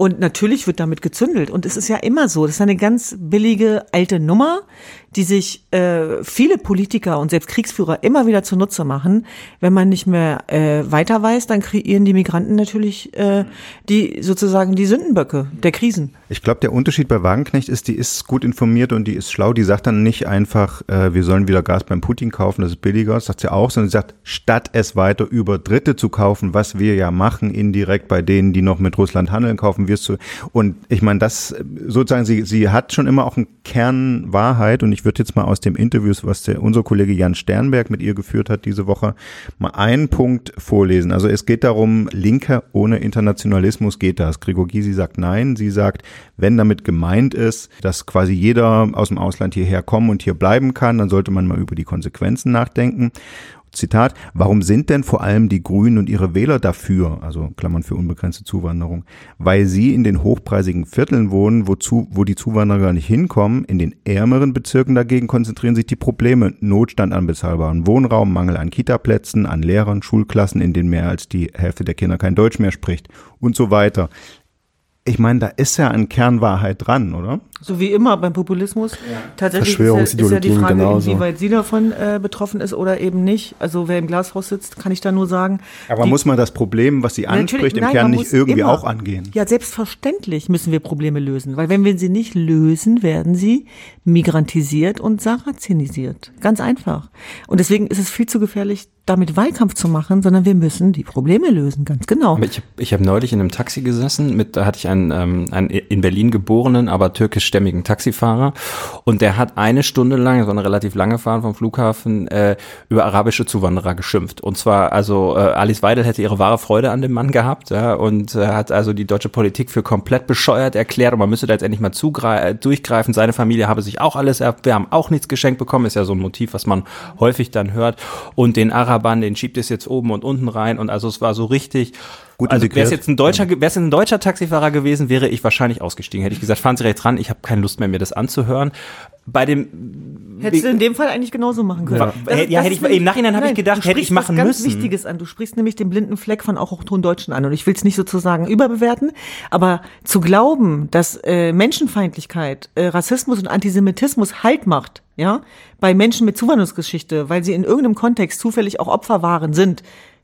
Und natürlich wird damit gezündelt. Und es ist ja immer so, das ist eine ganz billige alte Nummer, die sich äh, viele Politiker und selbst Kriegsführer immer wieder zunutze machen. Wenn man nicht mehr äh, weiter weiß, dann kreieren die Migranten natürlich äh, die sozusagen die Sündenböcke der Krisen. Ich glaube, der Unterschied bei Wagenknecht ist, die ist gut informiert und die ist schlau. Die sagt dann nicht einfach, äh, wir sollen wieder Gas beim Putin kaufen, das ist billiger, das sagt sie auch, sondern sie sagt, statt es weiter über Dritte zu kaufen, was wir ja machen, indirekt bei denen, die noch mit Russland handeln, kaufen wirst du. Und ich meine, das sozusagen, sie, sie hat schon immer auch einen Kern Wahrheit und ich würde jetzt mal aus dem Interviews, was der, unser Kollege Jan Sternberg mit ihr geführt hat diese Woche, mal einen Punkt vorlesen. Also es geht darum, Linke ohne Internationalismus geht das. Gregor Gysi sagt nein. Sie sagt, wenn damit gemeint ist, dass quasi jeder aus dem Ausland hierher kommen und hier bleiben kann, dann sollte man mal über die Konsequenzen nachdenken. Zitat, warum sind denn vor allem die Grünen und ihre Wähler dafür, also Klammern für unbegrenzte Zuwanderung, weil sie in den hochpreisigen Vierteln wohnen, wozu, wo die Zuwanderer gar nicht hinkommen, in den ärmeren Bezirken dagegen konzentrieren sich die Probleme, Notstand an bezahlbaren Wohnraum, Mangel an Kitaplätzen, an Lehrern, Schulklassen, in denen mehr als die Hälfte der Kinder kein Deutsch mehr spricht und so weiter ich meine, da ist ja ein Kernwahrheit dran, oder? So wie immer beim Populismus. Ja. Tatsächlich ist ja, ist ja die Frage, genauso. inwieweit sie davon äh, betroffen ist oder eben nicht. Also wer im Glashaus sitzt, kann ich da nur sagen. Aber die, muss man das Problem, was sie anspricht, im nein, Kern nicht irgendwie immer, auch angehen? Ja, selbstverständlich müssen wir Probleme lösen. Weil wenn wir sie nicht lösen, werden sie migrantisiert und sarazenisiert. Ganz einfach. Und deswegen ist es viel zu gefährlich, damit Wahlkampf zu machen, sondern wir müssen die Probleme lösen, ganz genau. Ich, ich habe neulich in einem Taxi gesessen, mit, da hatte ich einen, ähm, einen in Berlin geborenen, aber türkischstämmigen Taxifahrer und der hat eine Stunde lang, so eine relativ lange Fahrt vom Flughafen, äh, über arabische Zuwanderer geschimpft. Und zwar, also äh, Alice Weidel hätte ihre wahre Freude an dem Mann gehabt ja, und äh, hat also die deutsche Politik für komplett bescheuert erklärt und man müsste da jetzt endlich mal äh, durchgreifen. Seine Familie habe sich auch alles, wir haben auch nichts geschenkt bekommen, ist ja so ein Motiv, was man häufig dann hört. Und den Arabern den schiebt es jetzt oben und unten rein und also es war so richtig. Gut also wäre es jetzt ein deutscher, wäre es ein deutscher Taxifahrer gewesen, wäre ich wahrscheinlich ausgestiegen. Hätte ich gesagt, fahren Sie rechts ran, ich habe keine Lust mehr, mir das anzuhören. Bei dem Hättest du in dem Fall eigentlich genauso machen können. Ja, das, ja hätte ich, im Nachhinein habe ich gedacht, hätte ich machen was ganz müssen. Wichtiges an. Du sprichst nämlich den blinden Fleck von auch Deutschen an. Und ich will es nicht sozusagen überbewerten, aber zu glauben, dass äh, Menschenfeindlichkeit, äh, Rassismus und Antisemitismus Halt macht, ja, bei Menschen mit Zuwanderungsgeschichte, weil sie in irgendeinem Kontext zufällig auch Opfer waren, sind,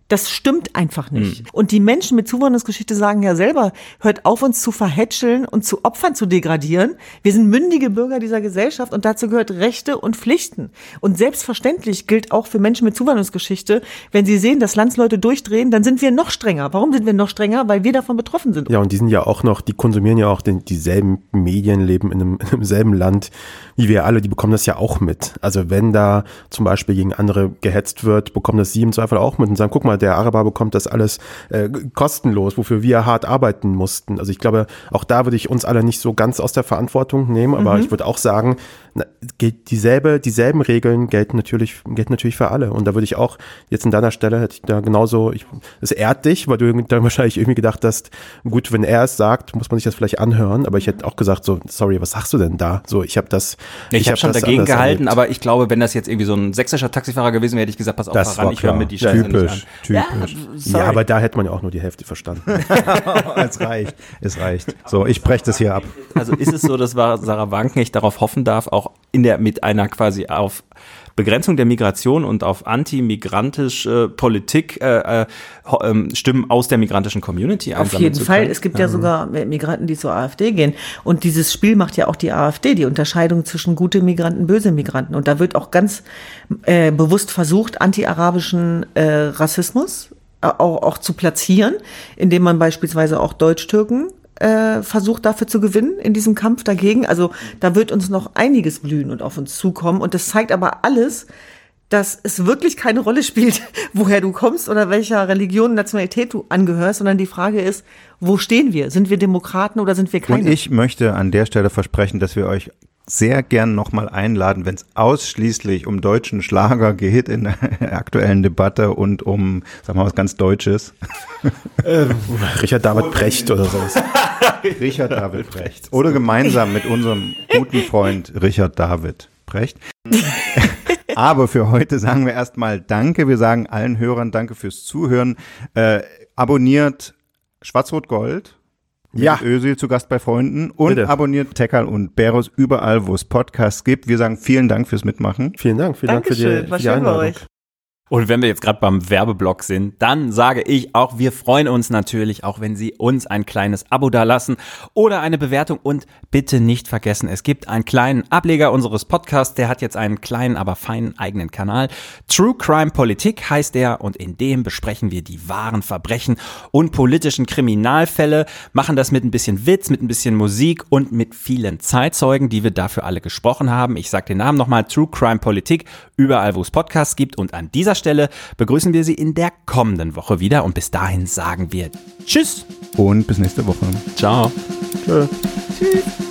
das stimmt einfach nicht. Mhm. Und die Menschen mit Zuwanderungsgeschichte sagen ja selber, hört auf, uns zu verhätscheln und zu Opfern zu degradieren. Wir sind mündige Bürger dieser Gesellschaft und dazu gehört Rechte und Pflichten. Und selbstverständlich gilt auch für Menschen mit Zuwanderungsgeschichte, wenn sie sehen, dass Landsleute durchdrehen, dann sind wir noch strenger. Warum sind wir noch strenger? Weil wir davon betroffen sind. Ja, und die sind ja auch noch, die konsumieren ja auch den, dieselben Medien, leben in einem, in einem selben Land wie wir alle, die bekommen das ja auch mit. Also wenn da zum Beispiel gegen andere gehetzt wird, bekommen das sie im Zweifel auch mit und sagen, guck mal, der Araber bekommt das alles äh, kostenlos, wofür wir hart arbeiten mussten. Also ich glaube, auch da würde ich uns alle nicht so ganz aus der Verantwortung nehmen, aber mhm. ich würde auch sagen, na, gilt dieselbe, dieselben Regeln gelten natürlich, gelten natürlich für alle. Und da würde ich auch jetzt in deiner Stelle hätte ich da genauso, ich, es ehrt dich, weil du dann wahrscheinlich irgendwie gedacht hast, gut, wenn er es sagt, muss man sich das vielleicht anhören. Aber ich hätte auch gesagt, so, sorry, was sagst du denn da? So, ich habe das. Ich, ich habe hab schon dagegen gehalten, erlebt. aber ich glaube, wenn das jetzt irgendwie so ein sächsischer Taxifahrer gewesen wäre, hätte ich gesagt, pass auf, das ran, ich höre mir die Scheiße typisch, nicht an. Typisch. Ja, ja, aber da hätte man ja auch nur die Hälfte verstanden. es reicht, es reicht. So, ich breche das hier ab. Also ist es so, dass Sarah Wagenknecht darauf hoffen darf, auch in der mit einer quasi auf Begrenzung der Migration und auf antimigrantische Politik äh, äh, ähm, Stimmen aus der migrantischen Community Auf jeden Fall. Es gibt ja sogar Migranten, die zur AfD gehen. Und dieses Spiel macht ja auch die AfD, die Unterscheidung zwischen gute Migranten, böse Migranten. Und da wird auch ganz äh, bewusst versucht, anti-arabischen äh, Rassismus äh, auch, auch zu platzieren, indem man beispielsweise auch Deutsch-Türken äh, versucht dafür zu gewinnen in diesem Kampf dagegen. Also da wird uns noch einiges blühen und auf uns zukommen. Und das zeigt aber alles, dass es wirklich keine Rolle spielt, woher du kommst oder welcher Religion, Nationalität du angehörst, sondern die Frage ist, wo stehen wir? Sind wir Demokraten oder sind wir keine? Und ich möchte an der Stelle versprechen, dass wir euch sehr gern nochmal einladen, wenn es ausschließlich um deutschen Schlager geht in der aktuellen Debatte und um, sagen wir mal, was ganz Deutsches. Ähm, Richard David Brecht oder sowas. Richard David Brecht. Oder gemeinsam mit unserem guten Freund Richard David Brecht. Aber für heute sagen wir erstmal Danke. Wir sagen allen Hörern Danke fürs Zuhören. Äh, abonniert Schwarz-Rot-Gold ja. Ösil zu Gast bei Freunden und Bitte. abonniert Tekal und Beros überall, wo es Podcasts gibt. Wir sagen vielen Dank fürs Mitmachen. Vielen Dank, vielen Dankeschön. Dank für die, für die Einladung. Und wenn wir jetzt gerade beim Werbeblock sind, dann sage ich auch, wir freuen uns natürlich, auch wenn Sie uns ein kleines Abo dalassen oder eine Bewertung. Und bitte nicht vergessen, es gibt einen kleinen Ableger unseres Podcasts, der hat jetzt einen kleinen, aber feinen eigenen Kanal. True Crime Politik heißt er und in dem besprechen wir die wahren Verbrechen und politischen Kriminalfälle, machen das mit ein bisschen Witz, mit ein bisschen Musik und mit vielen Zeitzeugen, die wir dafür alle gesprochen haben. Ich sage den Namen nochmal, True Crime Politik, überall wo es Podcasts gibt und an dieser Stelle begrüßen wir Sie in der kommenden Woche wieder und bis dahin sagen wir Tschüss Und bis nächste Woche. Ciao. Tschö. Tschüss.